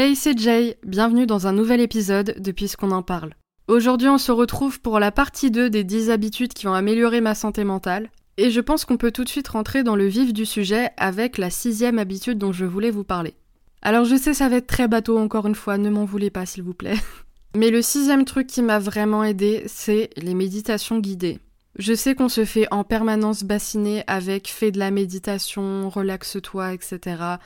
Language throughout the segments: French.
Hey, c'est Jay, bienvenue dans un nouvel épisode de Puisqu'on en parle. Aujourd'hui, on se retrouve pour la partie 2 des 10 habitudes qui ont amélioré ma santé mentale, et je pense qu'on peut tout de suite rentrer dans le vif du sujet avec la sixième habitude dont je voulais vous parler. Alors je sais ça va être très bateau encore une fois, ne m'en voulez pas s'il vous plaît. Mais le sixième truc qui m'a vraiment aidé, c'est les méditations guidées. Je sais qu'on se fait en permanence bassiner avec fais de la méditation, relaxe-toi, etc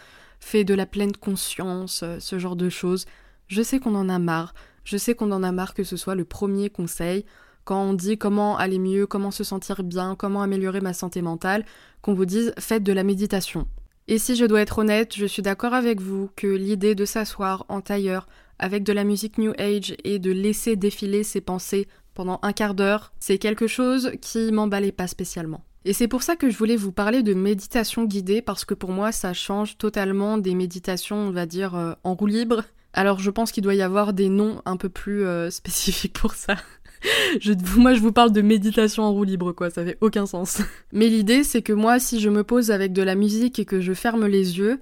fait de la pleine conscience, euh, ce genre de choses. Je sais qu'on en a marre. Je sais qu'on en a marre que ce soit le premier conseil. Quand on dit comment aller mieux, comment se sentir bien, comment améliorer ma santé mentale, qu'on vous dise faites de la méditation. Et si je dois être honnête, je suis d'accord avec vous que l'idée de s'asseoir en tailleur avec de la musique New Age et de laisser défiler ses pensées pendant un quart d'heure, c'est quelque chose qui m'emballait pas spécialement. Et c'est pour ça que je voulais vous parler de méditation guidée, parce que pour moi, ça change totalement des méditations, on va dire, euh, en roue libre. Alors je pense qu'il doit y avoir des noms un peu plus euh, spécifiques pour ça. Moi, je vous parle de méditation en roue libre, quoi, ça fait aucun sens. Mais l'idée, c'est que moi, si je me pose avec de la musique et que je ferme les yeux,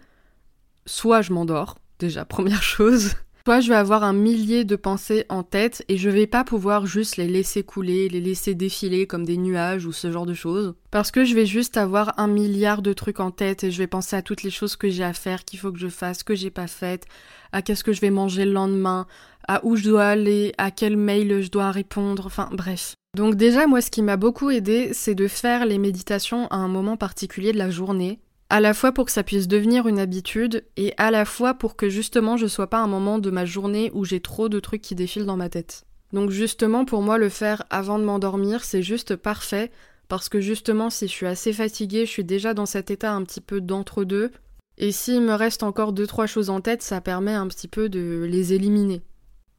soit je m'endors, déjà, première chose. Soit je vais avoir un millier de pensées en tête et je vais pas pouvoir juste les laisser couler, les laisser défiler comme des nuages ou ce genre de choses. Parce que je vais juste avoir un milliard de trucs en tête et je vais penser à toutes les choses que j'ai à faire, qu'il faut que je fasse, que j'ai pas faites, à qu'est-ce que je vais manger le lendemain, à où je dois aller, à quel mail je dois répondre, enfin bref. Donc déjà moi ce qui m'a beaucoup aidé c'est de faire les méditations à un moment particulier de la journée à la fois pour que ça puisse devenir une habitude et à la fois pour que justement je sois pas un moment de ma journée où j'ai trop de trucs qui défilent dans ma tête. Donc justement pour moi le faire avant de m'endormir c'est juste parfait parce que justement si je suis assez fatiguée je suis déjà dans cet état un petit peu d'entre-deux et s'il me reste encore deux trois choses en tête ça permet un petit peu de les éliminer.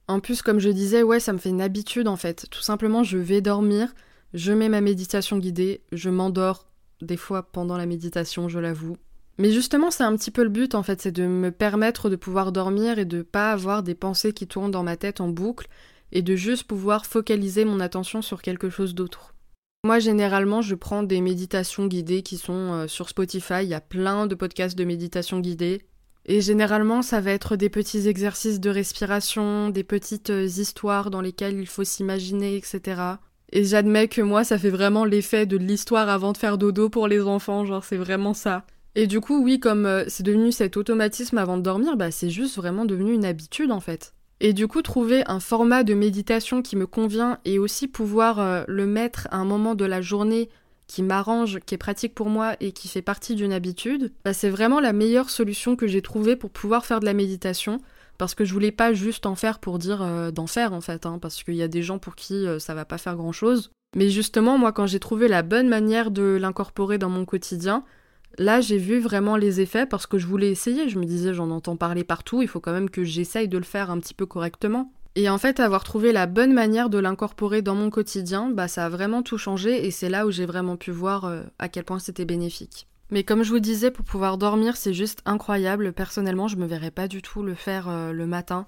En plus comme je disais ouais ça me fait une habitude en fait tout simplement je vais dormir je mets ma méditation guidée, je m'endors des fois pendant la méditation, je l'avoue. Mais justement, c'est un petit peu le but en fait, c'est de me permettre de pouvoir dormir et de pas avoir des pensées qui tournent dans ma tête en boucle et de juste pouvoir focaliser mon attention sur quelque chose d'autre. Moi, généralement, je prends des méditations guidées qui sont euh, sur Spotify. Il y a plein de podcasts de méditation guidée. Et généralement, ça va être des petits exercices de respiration, des petites euh, histoires dans lesquelles il faut s'imaginer, etc. Et j'admets que moi, ça fait vraiment l'effet de l'histoire avant de faire dodo pour les enfants, genre c'est vraiment ça. Et du coup, oui, comme euh, c'est devenu cet automatisme avant de dormir, bah c'est juste vraiment devenu une habitude en fait. Et du coup, trouver un format de méditation qui me convient et aussi pouvoir euh, le mettre à un moment de la journée qui m'arrange, qui est pratique pour moi et qui fait partie d'une habitude, bah c'est vraiment la meilleure solution que j'ai trouvée pour pouvoir faire de la méditation parce que je voulais pas juste en faire pour dire euh, d'en faire en fait, hein, parce qu'il y a des gens pour qui euh, ça va pas faire grand chose. Mais justement, moi, quand j'ai trouvé la bonne manière de l'incorporer dans mon quotidien, là, j'ai vu vraiment les effets parce que je voulais essayer. Je me disais, j'en entends parler partout, il faut quand même que j'essaye de le faire un petit peu correctement. Et en fait, avoir trouvé la bonne manière de l'incorporer dans mon quotidien, bah ça a vraiment tout changé et c'est là où j'ai vraiment pu voir euh, à quel point c'était bénéfique. Mais comme je vous disais, pour pouvoir dormir, c'est juste incroyable. Personnellement, je me verrais pas du tout le faire euh, le matin.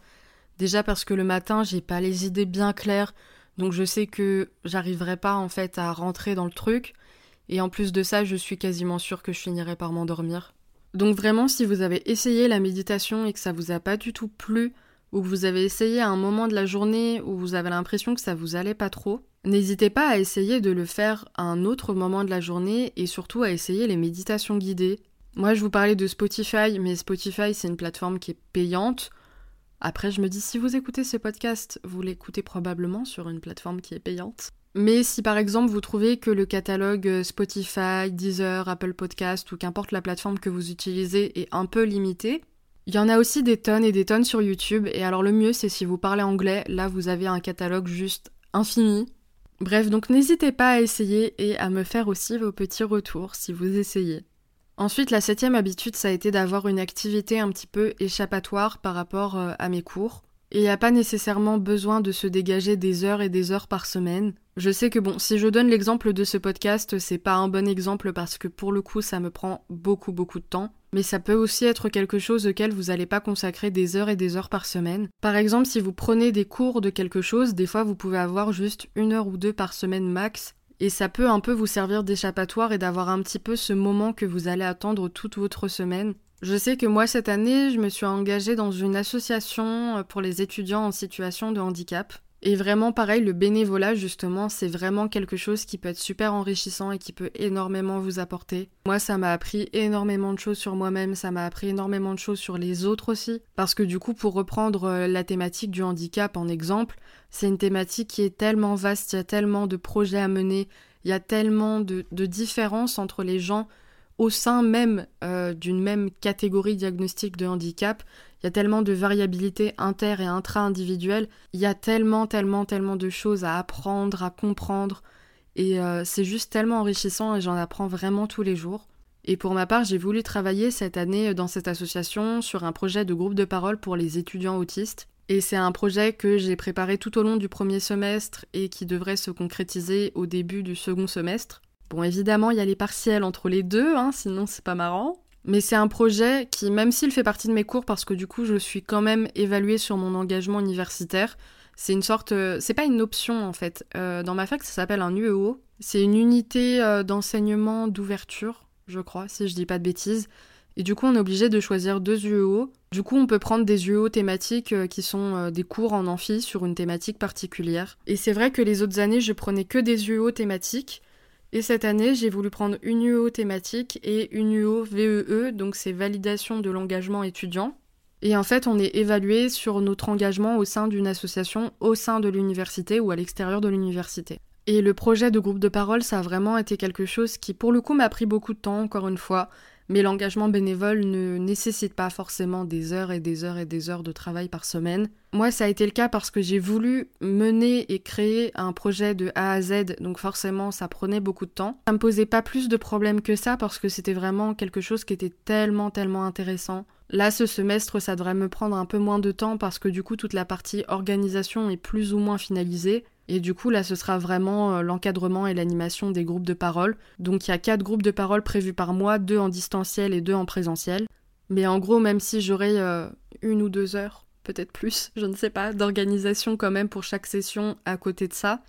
Déjà parce que le matin, j'ai pas les idées bien claires, donc je sais que j'arriverai pas en fait à rentrer dans le truc. Et en plus de ça, je suis quasiment sûre que je finirai par m'endormir. Donc vraiment, si vous avez essayé la méditation et que ça vous a pas du tout plu, ou que vous avez essayé à un moment de la journée où vous avez l'impression que ça vous allait pas trop, n'hésitez pas à essayer de le faire à un autre moment de la journée et surtout à essayer les méditations guidées. Moi, je vous parlais de Spotify, mais Spotify, c'est une plateforme qui est payante. Après, je me dis, si vous écoutez ce podcast, vous l'écoutez probablement sur une plateforme qui est payante. Mais si par exemple vous trouvez que le catalogue Spotify, Deezer, Apple Podcast ou qu'importe la plateforme que vous utilisez est un peu limité, il y en a aussi des tonnes et des tonnes sur YouTube, et alors le mieux c'est si vous parlez anglais, là vous avez un catalogue juste infini. Bref, donc n'hésitez pas à essayer et à me faire aussi vos petits retours si vous essayez. Ensuite, la septième habitude, ça a été d'avoir une activité un petit peu échappatoire par rapport euh, à mes cours. Et il n'y a pas nécessairement besoin de se dégager des heures et des heures par semaine. Je sais que bon, si je donne l'exemple de ce podcast, c'est pas un bon exemple parce que pour le coup, ça me prend beaucoup beaucoup de temps. Mais ça peut aussi être quelque chose auquel vous n'allez pas consacrer des heures et des heures par semaine. Par exemple, si vous prenez des cours de quelque chose, des fois vous pouvez avoir juste une heure ou deux par semaine max. Et ça peut un peu vous servir d'échappatoire et d'avoir un petit peu ce moment que vous allez attendre toute votre semaine. Je sais que moi, cette année, je me suis engagée dans une association euh, pour les étudiants en situation de handicap. Et vraiment, pareil, le bénévolat, justement, c'est vraiment quelque chose qui peut être super enrichissant et qui peut énormément vous apporter. Moi, ça m'a appris énormément de choses sur moi-même, ça m'a appris énormément de choses sur les autres aussi. Parce que du coup, pour reprendre euh, la thématique du handicap en exemple, c'est une thématique qui est tellement vaste, il y a tellement de projets à mener, il y a tellement de, de différences entre les gens au sein même euh, d'une même catégorie diagnostique de handicap, il y a tellement de variabilité inter et intra-individuelle, il y a tellement, tellement, tellement de choses à apprendre, à comprendre, et euh, c'est juste tellement enrichissant et j'en apprends vraiment tous les jours. Et pour ma part, j'ai voulu travailler cette année dans cette association sur un projet de groupe de parole pour les étudiants autistes. Et c'est un projet que j'ai préparé tout au long du premier semestre et qui devrait se concrétiser au début du second semestre. Bon, évidemment, il y a les partiels entre les deux, hein, sinon c'est pas marrant. Mais c'est un projet qui, même s'il fait partie de mes cours, parce que du coup je suis quand même évaluée sur mon engagement universitaire, c'est une sorte. Euh, c'est pas une option en fait. Euh, dans ma fac, ça s'appelle un UEO. C'est une unité euh, d'enseignement d'ouverture, je crois, si je dis pas de bêtises. Et du coup, on est obligé de choisir deux UEO. Du coup, on peut prendre des UEO thématiques qui sont des cours en amphi sur une thématique particulière. Et c'est vrai que les autres années, je prenais que des UEO thématiques. Et cette année, j'ai voulu prendre une UO thématique et une UO VEE, e, donc c'est validation de l'engagement étudiant. Et en fait, on est évalué sur notre engagement au sein d'une association, au sein de l'université ou à l'extérieur de l'université. Et le projet de groupe de parole, ça a vraiment été quelque chose qui, pour le coup, m'a pris beaucoup de temps, encore une fois mais l'engagement bénévole ne nécessite pas forcément des heures et des heures et des heures de travail par semaine. Moi, ça a été le cas parce que j'ai voulu mener et créer un projet de A à Z, donc forcément, ça prenait beaucoup de temps. Ça me posait pas plus de problèmes que ça parce que c'était vraiment quelque chose qui était tellement, tellement intéressant. Là, ce semestre, ça devrait me prendre un peu moins de temps parce que du coup, toute la partie organisation est plus ou moins finalisée. Et du coup, là, ce sera vraiment euh, l'encadrement et l'animation des groupes de parole. Donc, il y a quatre groupes de parole prévus par mois, deux en distanciel et deux en présentiel. Mais en gros, même si j'aurai euh, une ou deux heures, peut-être plus, je ne sais pas, d'organisation quand même pour chaque session à côté de ça,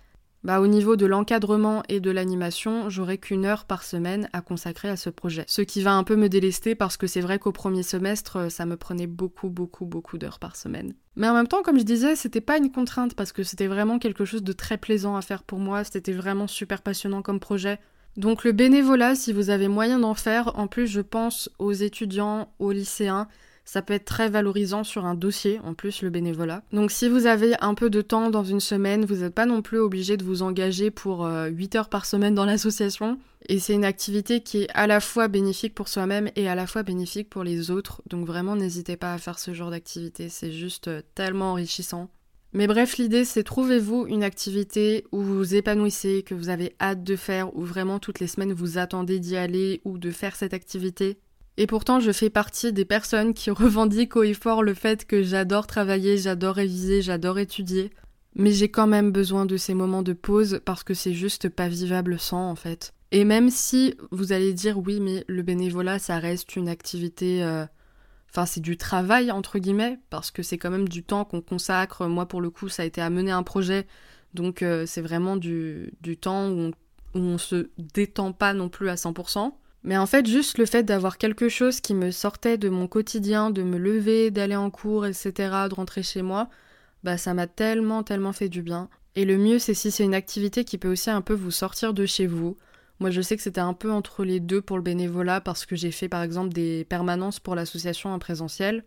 bah, au niveau de l'encadrement et de l'animation, j'aurai qu'une heure par semaine à consacrer à ce projet. Ce qui va un peu me délester parce que c'est vrai qu'au premier semestre, ça me prenait beaucoup, beaucoup, beaucoup d'heures par semaine. Mais en même temps, comme je disais, c'était pas une contrainte parce que c'était vraiment quelque chose de très plaisant à faire pour moi, c'était vraiment super passionnant comme projet. Donc le bénévolat, si vous avez moyen d'en faire, en plus je pense aux étudiants, aux lycéens, ça peut être très valorisant sur un dossier, en plus le bénévolat. Donc si vous avez un peu de temps dans une semaine, vous n'êtes pas non plus obligé de vous engager pour 8 euh, heures par semaine dans l'association. Et c'est une activité qui est à la fois bénéfique pour soi-même et à la fois bénéfique pour les autres. Donc vraiment n'hésitez pas à faire ce genre d'activité, c'est juste euh, tellement enrichissant. Mais bref, l'idée c'est trouvez-vous une activité où vous vous épanouissez, que vous avez hâte de faire, où vraiment toutes les semaines vous attendez d'y aller ou de faire cette activité. Et pourtant, je fais partie des personnes qui revendiquent haut et fort le fait que j'adore travailler, j'adore réviser, j'adore étudier. Mais j'ai quand même besoin de ces moments de pause parce que c'est juste pas vivable sans, en fait. Et même si vous allez dire oui, mais le bénévolat, ça reste une activité. Euh, enfin, c'est du travail, entre guillemets, parce que c'est quand même du temps qu'on consacre. Moi, pour le coup, ça a été à mener un projet. Donc, euh, c'est vraiment du, du temps où on, où on se détend pas non plus à 100%. Mais en fait, juste le fait d'avoir quelque chose qui me sortait de mon quotidien, de me lever, d'aller en cours, etc., de rentrer chez moi, bah ça m'a tellement, tellement fait du bien. Et le mieux, c'est si c'est une activité qui peut aussi un peu vous sortir de chez vous. Moi, je sais que c'était un peu entre les deux pour le bénévolat parce que j'ai fait par exemple des permanences pour l'association en présentiel.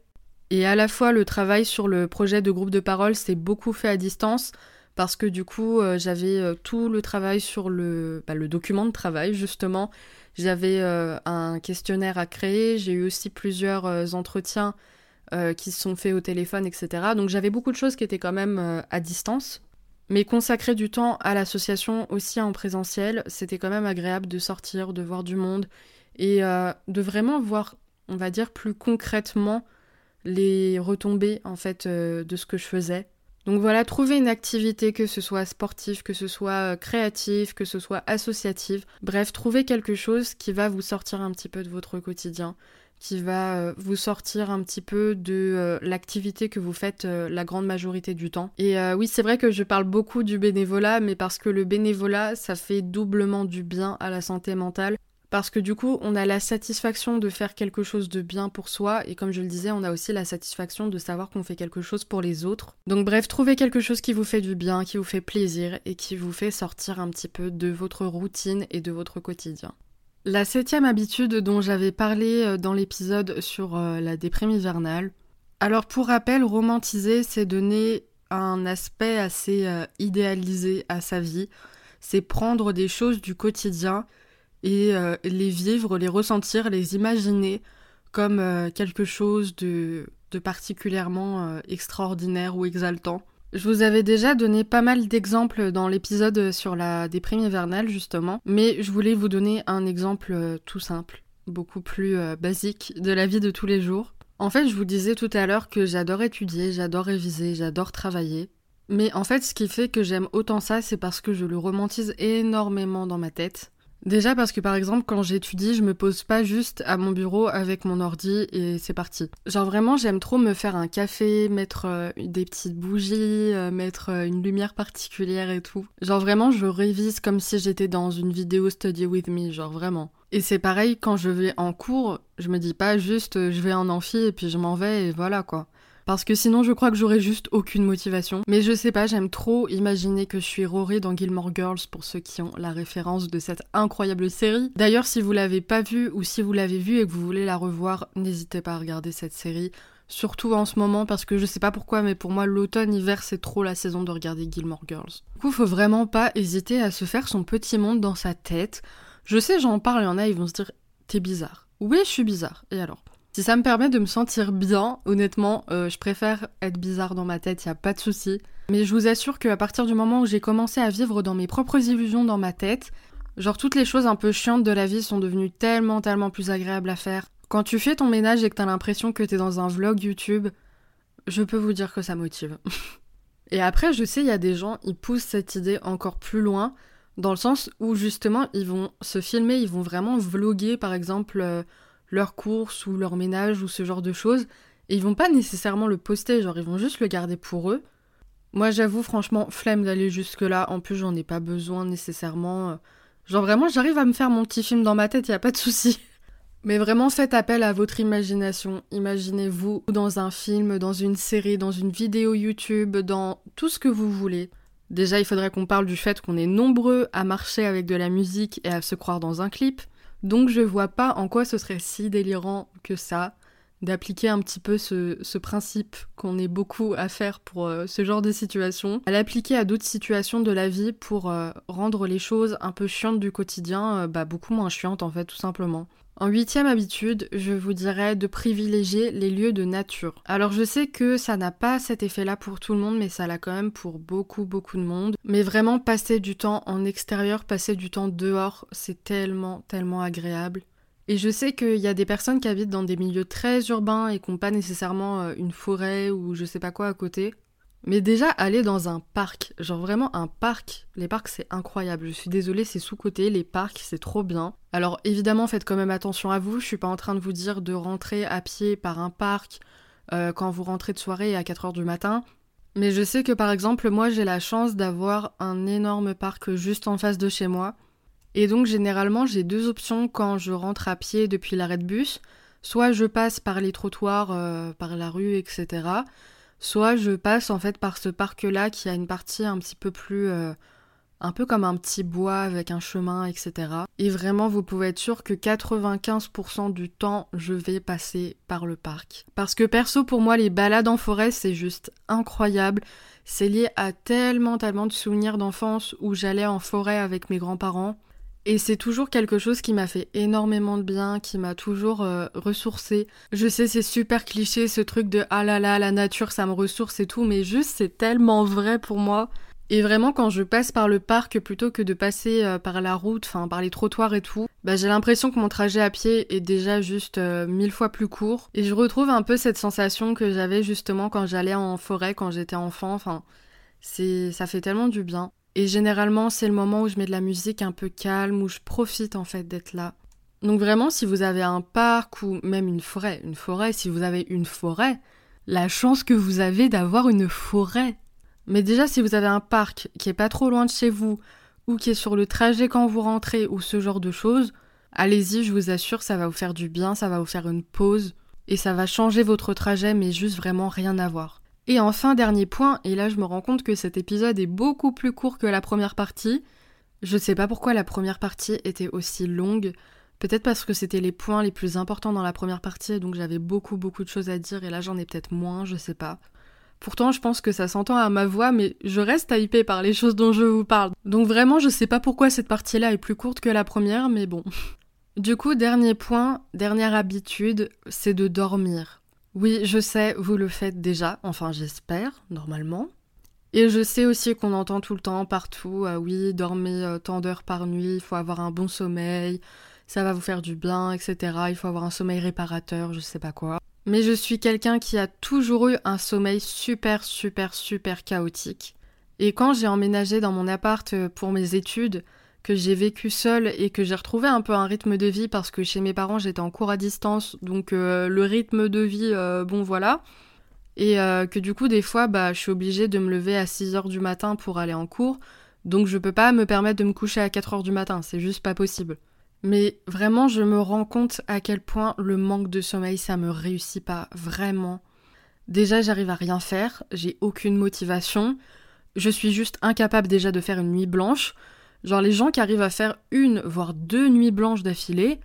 Et à la fois, le travail sur le projet de groupe de parole s'est beaucoup fait à distance parce que du coup, euh, j'avais euh, tout le travail sur le, bah, le document de travail justement j'avais euh, un questionnaire à créer, j'ai eu aussi plusieurs entretiens qui se sont faits au téléphone, etc. Donc j'avais beaucoup de choses qui étaient quand même à distance. Mais consacrer du temps à l'association aussi en présentiel, c'était quand même agréable de sortir, de voir du monde et de vraiment voir, on va dire, plus concrètement les retombées en fait de ce que je faisais. Donc voilà, trouver une activité, que ce soit sportive, que ce soit euh, créative, que ce soit associative. Bref, trouver quelque chose qui va vous sortir un petit peu de votre quotidien, qui va euh, vous sortir un petit peu de l'activité que vous faites la grande majorité du temps. Et oui, c'est vrai que je parle beaucoup du bénévolat, mais parce que le bénévolat, ça fait doublement du bien à la santé mentale. Parce que du coup, on a la satisfaction de faire quelque chose de bien pour soi, et comme je le disais, on a aussi la satisfaction de savoir qu'on fait quelque chose pour les autres. Donc bref, trouvez quelque chose qui vous fait du bien, qui vous fait plaisir, et qui vous fait sortir un petit peu de votre routine et de votre quotidien. La septième habitude dont j'avais parlé euh, dans l'épisode sur euh, la déprime hivernale. Alors pour rappel, romantiser, c'est donner un aspect assez euh, idéalisé à sa vie. C'est prendre des choses du quotidien et euh, les vivre, les ressentir, les imaginer comme euh, quelque chose de, particulièrement euh, extraordinaire ou exaltant. Je vous avais déjà donné pas mal d'exemples dans l'épisode sur la déprime hivernale justement, mais je voulais vous donner un exemple tout simple, beaucoup plus basique de la vie de tous les jours. En fait, je vous disais tout à l'heure que j'adore étudier, j'adore réviser, j'adore travailler. Mais en fait, ce qui fait que j'aime autant ça, c'est parce que je le romantise énormément dans ma tête. Déjà parce que par exemple quand j'étudie, je me pose pas juste à mon bureau avec mon ordi et c'est parti. Genre vraiment j'aime trop me faire un café, mettre euh, des petites bougies, euh, mettre euh, une lumière particulière et tout. Genre vraiment je révise comme si j'étais dans une vidéo study with me, genre vraiment. Et c'est pareil quand je vais en cours, je me dis pas juste je vais en amphi et puis je m'en vais et voilà quoi parce que sinon je crois que j'aurais juste aucune motivation. Mais je sais pas, j'aime trop imaginer que je suis Rory dans Gilmore Girls pour ceux qui ont la référence de cette incroyable série. D'ailleurs, si vous l'avez pas vue ou si vous l'avez vue et que vous voulez la revoir, n'hésitez pas à regarder cette série. Surtout en ce moment parce que je sais pas pourquoi mais pour moi l'automne-hiver c'est trop la saison de regarder Gilmore Girls. Du coup faut vraiment pas hésiter à se faire son petit monde dans sa tête. Je sais j'en parle, il y en a ils vont se dire t'es bizarre. Oui je suis bizarre. Et alors? Si ça me permet de me sentir bien, honnêtement, euh, je préfère être bizarre dans ma tête, y a pas de souci. Mais je vous assure qu'à partir du moment où j'ai commencé à vivre dans mes propres illusions dans ma tête, genre toutes les choses un peu chiantes de la vie sont devenues tellement, tellement plus agréables à faire. Quand tu fais ton ménage et que t'as l'impression que t'es dans un vlog YouTube, je peux vous dire que ça motive. et après, je sais, il y a des gens, ils poussent cette idée encore plus loin, dans le sens où justement, ils vont se filmer, ils vont vraiment vloguer, par exemple. Euh, leurs courses ou leur ménage ou ce genre de choses. Et ils vont pas nécessairement le poster, genre ils vont juste le garder pour eux. Moi j'avoue franchement, flemme d'aller jusque là. En plus j'en ai pas besoin nécessairement. Genre vraiment j'arrive à me faire mon petit film dans ma tête, y a pas de souci. Mais vraiment faites appel à votre imagination. Imaginez-vous dans un film, dans une série, dans une vidéo YouTube, dans tout ce que vous voulez. Déjà il faudrait qu'on parle du fait qu'on est nombreux à marcher avec de la musique et à se croire dans un clip. Donc je vois pas en quoi ce serait si délirant que ça d'appliquer un petit peu ce, principe qu'on est beaucoup à faire pour euh, ce genre de situation, à l'appliquer à d'autres situations de la vie pour euh, rendre les choses un peu chiantes du quotidien, euh, bah beaucoup moins chiantes en fait tout simplement. En huitième habitude, je vous dirais de privilégier les lieux de nature. Alors je sais que ça n'a pas cet effet-là pour tout le monde, mais ça l'a quand même pour beaucoup beaucoup de monde. Mais vraiment passer du temps en extérieur, passer du temps dehors, c'est tellement tellement agréable. Et je sais qu'il y a des personnes qui habitent dans des milieux très urbains et qui n'ont pas nécessairement euh, une forêt ou je sais pas quoi à côté. Mais déjà, aller dans un parc, genre vraiment un parc, les parcs c'est incroyable. Je suis désolée, c'est sous-côté, les parcs c'est trop bien. Alors évidemment, faites quand même attention à vous. Je suis pas en train de vous dire de rentrer à pied par un parc euh, quand vous rentrez de soirée à 4h du matin. Mais je sais que par exemple, moi j'ai la chance d'avoir un énorme parc juste en face de chez moi. Et donc généralement, j'ai deux options quand je rentre à pied depuis l'arrêt de bus. Soit je passe par les trottoirs, euh, par la rue, etc soit je passe en fait par ce parc-là qui a une partie un petit peu plus... Euh, un peu comme un petit bois avec un chemin, etc. Et vraiment, vous pouvez être sûr que 95% du temps, je vais passer par le parc. Parce que perso, pour moi, les balades en forêt, c'est juste incroyable. C'est lié à tellement, tellement de souvenirs d'enfance où j'allais en forêt avec mes grands-parents. Et c'est toujours quelque chose qui m'a fait énormément de bien, qui m'a toujours euh, ressourcé. Je sais, c'est super cliché ce truc de ah là là, la nature ça me ressource et tout, mais juste c'est tellement vrai pour moi. Et vraiment, quand je passe par le parc, plutôt que de passer euh, par la route, enfin par les trottoirs et tout, bah, j'ai l'impression que mon trajet à pied est déjà juste euh, mille fois plus court. Et je retrouve un peu cette sensation que j'avais justement quand j'allais en forêt quand j'étais enfant. Enfin, c'est, ça fait tellement du bien. Et généralement, c'est le moment où je mets de la musique un peu calme, où je profite en fait d'être là. Donc vraiment, si vous avez un parc ou même une forêt, une forêt, si vous avez une forêt, la chance que vous avez d'avoir une forêt. Mais déjà, si vous avez un parc qui est pas trop loin de chez vous, ou qui est sur le trajet quand vous rentrez, ou ce genre de choses, allez-y, je vous assure, ça va vous faire du bien, ça va vous faire une pause, et ça va changer votre trajet, mais juste vraiment rien à voir. Et enfin, dernier point, et là je me rends compte que cet épisode est beaucoup plus court que la première partie. Je sais pas pourquoi la première partie était aussi longue. Peut-être parce que c'était les points les plus importants dans la première partie, donc j'avais beaucoup beaucoup de choses à dire, et là j'en ai peut-être moins, je sais pas. Pourtant, je pense que ça s'entend à ma voix, mais je reste hypée par les choses dont je vous parle. Donc vraiment, je sais pas pourquoi cette partie-là est plus courte que la première, mais bon. Du coup, dernier point, dernière habitude, c'est de dormir. Oui, je sais, vous le faites déjà, enfin j'espère, normalement. Et je sais aussi qu'on entend tout le temps, partout, ah oui, dormez euh, tant d'heures par nuit, il faut avoir un bon sommeil, ça va vous faire du bien, etc. Il faut avoir un sommeil réparateur, je sais pas quoi. Mais je suis quelqu'un qui a toujours eu un sommeil super, super, super chaotique. Et quand j'ai emménagé dans mon appart euh, pour mes études, que j'ai vécu seule et que j'ai retrouvé un peu un rythme de vie parce que chez mes parents j'étais en cours à distance, donc euh, le rythme de vie, euh, bon voilà. Et que du coup des fois bah, je suis obligée de me lever à 6h du matin pour aller en cours, donc je peux pas me permettre de me coucher à 4h du matin, c'est juste pas possible. Mais vraiment, je me rends compte à quel point le manque de sommeil, ça me réussit pas vraiment. Déjà, j'arrive à rien faire, j'ai aucune motivation, je suis juste incapable déjà de faire une nuit blanche. Genre, les gens qui arrivent à faire une, voire deux nuits blanches d'affilée,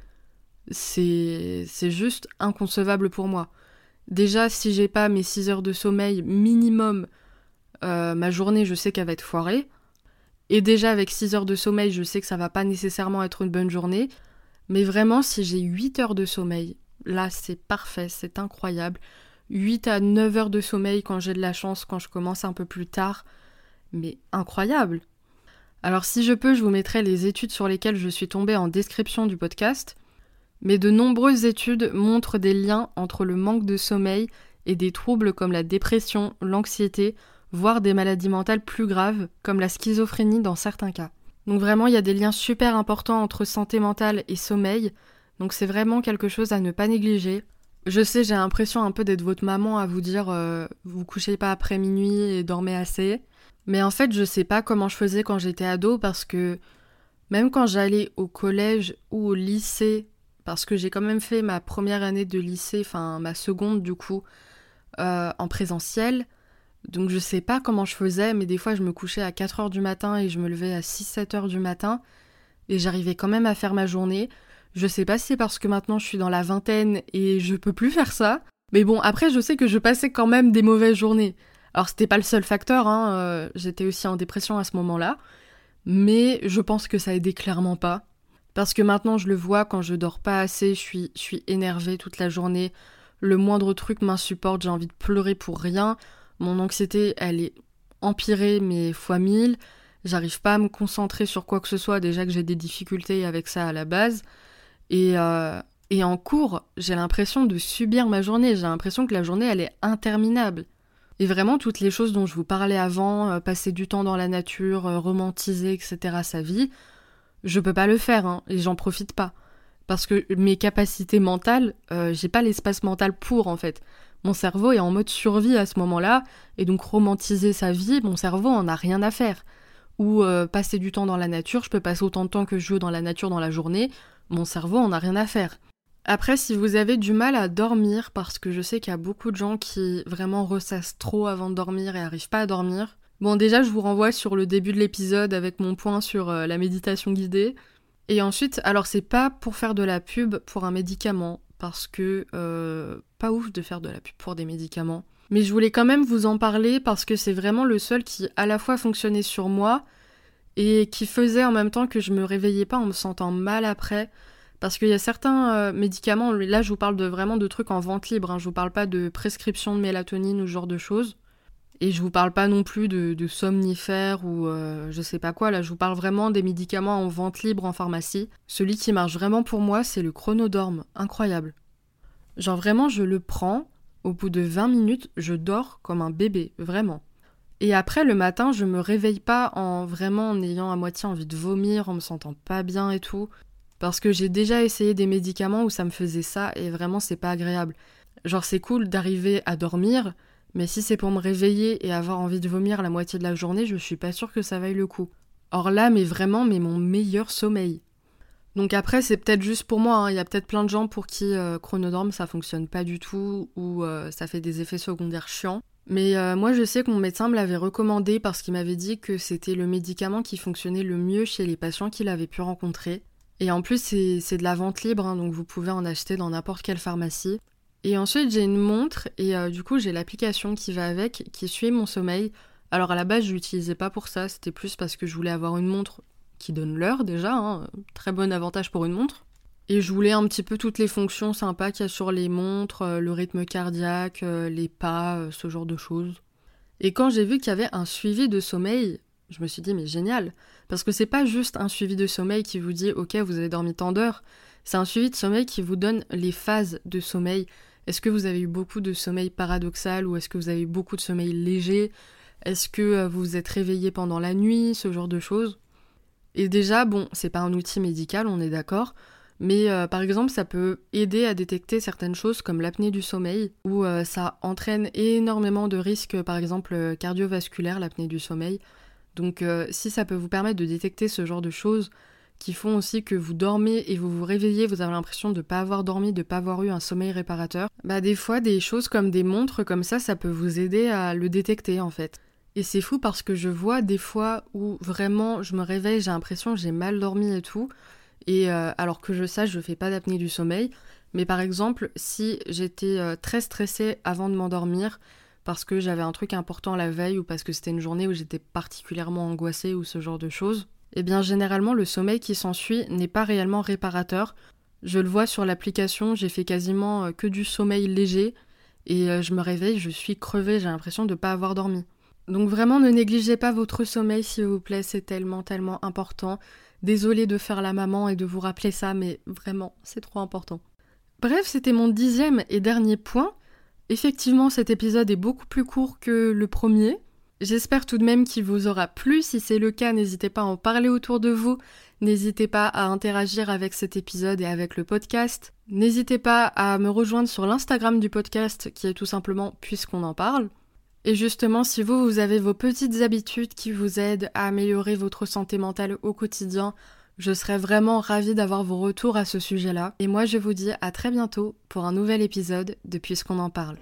c'est, juste inconcevable pour moi. Déjà, si j'ai pas mes 6 heures de sommeil minimum, euh, ma journée, je sais qu'elle va être foirée. Et déjà avec 6 heures de sommeil, je sais que ça va pas nécessairement être une bonne journée. Mais vraiment, si j'ai 8 heures de sommeil, là c'est parfait, c'est incroyable. 8 à 9 heures de sommeil quand j'ai de la chance, quand je commence un peu plus tard. Mais incroyable. Alors si je peux, je vous mettrai les études sur lesquelles je suis tombée en description du podcast. Mais de nombreuses études montrent des liens entre le manque de sommeil et des troubles comme la dépression, l'anxiété voire des maladies mentales plus graves, comme la schizophrénie dans certains cas. Donc vraiment, il y a des liens super importants entre santé mentale et sommeil, donc c'est vraiment quelque chose à ne pas négliger. Je sais, j'ai l'impression un peu d'être votre maman à vous dire euh, vous couchez pas après minuit et dormez assez. Mais en fait, je sais pas comment je faisais quand j'étais ado parce que même quand j'allais au collège ou au lycée, parce que j'ai quand même fait ma première année de lycée, enfin ma seconde du coup, euh, en présentiel, donc je sais pas comment je faisais, mais des fois je me couchais à 4 heures du matin et je me levais à 6-7 heures du matin et j'arrivais quand même à faire ma journée. Je sais pas si c'est parce que maintenant je suis dans la vingtaine et je peux plus faire ça. Mais bon, après je sais que je passais quand même des mauvaises journées. Alors c'était pas le seul facteur, hein, euh, j'étais aussi en dépression à ce moment-là. Mais je pense que ça aidait clairement pas. Parce que maintenant je le vois, quand je dors pas assez, je suis, énervée toute la journée. Le moindre truc m'insupporte, j'ai envie de pleurer pour rien. Mon anxiété, elle est empirée, mais fois mille. J'arrive pas à me concentrer sur quoi que ce soit, déjà que j'ai des difficultés avec ça à la base. Et, euh, et en cours, j'ai l'impression de subir ma journée. J'ai l'impression que la journée, elle est interminable. Et vraiment, toutes les choses dont je vous parlais avant, euh, passer du temps dans la nature, euh, romantiser, etc., sa vie, je peux pas le faire, hein, et j'en profite pas. Parce que mes capacités mentales, j'ai pas l'espace mental pour, en fait. Mon cerveau est en mode survie à ce moment-là, et donc romantiser sa vie, mon cerveau en a rien à faire. Ou euh, passer du temps dans la nature, je peux passer autant de temps que je veux dans la nature dans la journée, mon cerveau en a rien à faire. Après, si vous avez du mal à dormir, parce que je sais qu'il y a beaucoup de gens qui vraiment ressassent trop avant de dormir et arrivent pas à dormir, bon déjà je vous renvoie sur le début de l'épisode avec mon point sur euh, la méditation guidée. Et ensuite, alors c'est pas pour faire de la pub pour un médicament, parce que euh, pas ouf de faire de la pub pour des médicaments. Mais je voulais quand même vous en parler parce que c'est vraiment le seul qui à la fois fonctionnait sur moi et qui faisait en même temps que je me réveillais pas en me sentant mal après. Parce qu'il y a certains euh, médicaments, là je vous parle de vraiment de trucs en vente libre, hein, je vous parle pas de prescription de mélatonine ou ce genre de choses. Et je vous parle pas non plus de, somnifères ou euh, je sais pas quoi, là je vous parle vraiment des médicaments en vente libre en pharmacie. Celui qui marche vraiment pour moi, c'est le chronodorme, incroyable. Genre vraiment, je le prends, au bout de 20 minutes, je dors comme un bébé, vraiment. Et après, le matin, je me réveille pas en vraiment en ayant à moitié envie de vomir, en me sentant pas bien et tout. Parce que j'ai déjà essayé des médicaments où ça me faisait ça et vraiment c'est pas agréable. Genre c'est cool d'arriver à dormir, mais si c'est pour me réveiller et avoir envie de vomir la moitié de la journée, je suis pas sûre que ça vaille le coup. Or là, mais vraiment, mais mon meilleur sommeil. Donc après, c'est peut-être juste pour moi, hein. il y a peut-être plein de gens pour qui euh, chronodorme ça fonctionne pas du tout ou euh, ça fait des effets secondaires chiants. Mais euh, moi je sais que mon médecin me l'avait recommandé parce qu'il m'avait dit que c'était le médicament qui fonctionnait le mieux chez les patients qu'il avait pu rencontrer. Et en plus c'est de la vente libre, hein, donc vous pouvez en acheter dans n'importe quelle pharmacie. Et ensuite, j'ai une montre et euh, du coup, j'ai l'application qui va avec, qui suit mon sommeil. Alors à la base, je l'utilisais pas pour ça, c'était plus parce que je voulais avoir une montre qui donne l'heure déjà, hein, très bon avantage pour une montre. Et je voulais un petit peu toutes les fonctions sympas qu'il y a sur les montres, euh, le rythme cardiaque, euh, les pas, ce genre de choses. Et quand j'ai vu qu'il y avait un suivi de sommeil, je me suis dit mais génial, parce que c'est pas juste un suivi de sommeil qui vous dit ok vous avez dormi tant d'heures, c'est un suivi de sommeil qui vous donne les phases de sommeil, est-ce que vous avez eu beaucoup de sommeil paradoxal ou est-ce que vous avez eu beaucoup de sommeil léger? Est-ce que euh, vous vous êtes réveillé pendant la nuit? Ce genre de choses. Et déjà, bon, c'est pas un outil médical, on est d'accord, mais euh, par exemple, ça peut aider à détecter certaines choses comme l'apnée du sommeil, où euh, ça entraîne énormément de risques, par exemple cardiovasculaires, l'apnée du sommeil. Donc si ça peut vous permettre de détecter ce genre de choses, qui font aussi que vous dormez et vous vous réveillez, vous avez l'impression de ne pas avoir dormi, de ne pas avoir eu un sommeil réparateur, bah des fois des choses comme des montres comme ça, ça peut vous aider à le détecter en fait. Et c'est fou parce que je vois des fois où vraiment je me réveille, j'ai l'impression que j'ai mal dormi et tout, et euh, alors que je sache, je fais pas d'apnée du sommeil, mais par exemple, si j'étais euh, très stressée avant de m'endormir, parce que j'avais un truc important la veille ou parce que c'était une journée où j'étais particulièrement angoissée ou ce genre de choses, eh bien généralement le sommeil qui s'ensuit n'est pas réellement réparateur. Je le vois sur l'application, j'ai fait quasiment euh, que du sommeil léger et euh, je me réveille, je suis crevée, j'ai l'impression de ne pas avoir dormi. Donc vraiment ne négligez pas votre sommeil s'il vous plaît, c'est tellement tellement important. Désolée de faire la maman et de vous rappeler ça, mais vraiment c'est trop important. Bref, c'était mon dixième et dernier point. Effectivement, cet épisode est beaucoup plus court que le premier, J'espère tout de même qu'il vous aura plu. Si c'est le cas, n'hésitez pas à en parler autour de vous. N'hésitez pas à interagir avec cet épisode et avec le podcast. N'hésitez pas à me rejoindre sur l'Instagram du podcast qui est tout simplement puisqu'on en parle. Et justement, si vous, vous avez vos petites habitudes qui vous aident à améliorer votre santé mentale au quotidien, je serais vraiment ravie d'avoir vos retours à ce sujet-là. Et moi, je vous dis à très bientôt pour un nouvel épisode de Puisqu'on en parle.